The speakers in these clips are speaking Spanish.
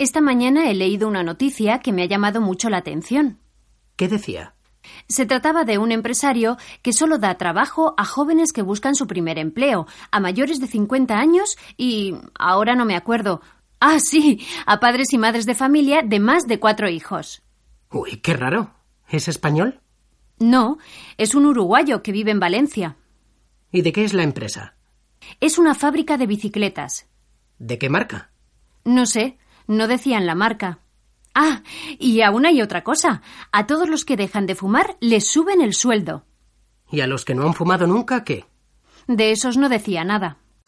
Esta mañana he leído una noticia que me ha llamado mucho la atención. ¿Qué decía? Se trataba de un empresario que solo da trabajo a jóvenes que buscan su primer empleo, a mayores de 50 años y ahora no me acuerdo. Ah, sí, a padres y madres de familia de más de cuatro hijos. Uy, qué raro. ¿Es español? No, es un uruguayo que vive en Valencia. ¿Y de qué es la empresa? Es una fábrica de bicicletas. ¿De qué marca? No sé, no decían la marca. Ah, y aún hay otra cosa. A todos los que dejan de fumar les suben el sueldo. ¿Y a los que no han fumado nunca qué? De esos no decía nada.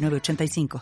906985.